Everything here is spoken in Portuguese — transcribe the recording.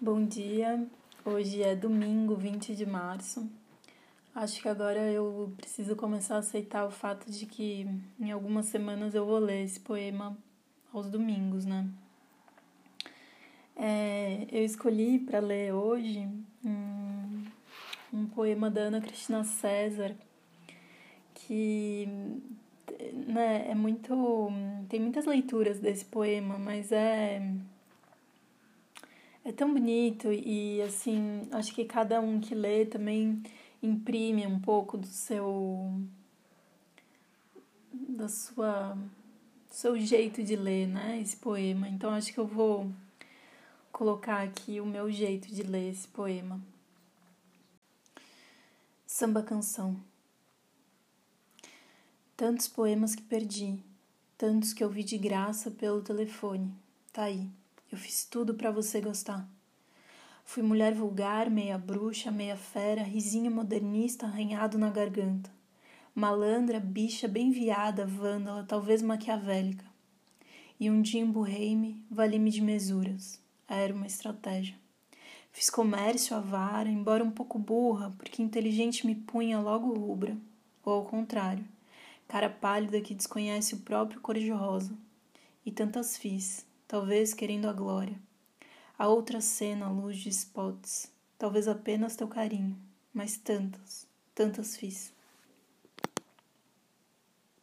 Bom dia, hoje é domingo 20 de março. Acho que agora eu preciso começar a aceitar o fato de que em algumas semanas eu vou ler esse poema aos domingos, né? É, eu escolhi para ler hoje um, um poema da Ana Cristina César que né, é muito. tem muitas leituras desse poema, mas é é tão bonito e assim, acho que cada um que lê também imprime um pouco do seu da sua do seu jeito de ler, né, esse poema. Então acho que eu vou colocar aqui o meu jeito de ler esse poema. Samba canção. Tantos poemas que perdi, tantos que ouvi de graça pelo telefone. Tá aí. Eu fiz tudo para você gostar. Fui mulher vulgar, meia bruxa, meia fera, risinho modernista arranhado na garganta. Malandra, bicha bem viada, vândala, talvez maquiavélica. E um dia emburrei-me, vali-me de mesuras. Era uma estratégia. Fiz comércio avara, embora um pouco burra, porque inteligente me punha logo rubra. Ou ao contrário, cara pálida que desconhece o próprio cor-de-rosa. E tantas fiz, talvez querendo a glória. A outra cena à luz de spots, talvez apenas teu carinho, mas tantas, tantas fiz.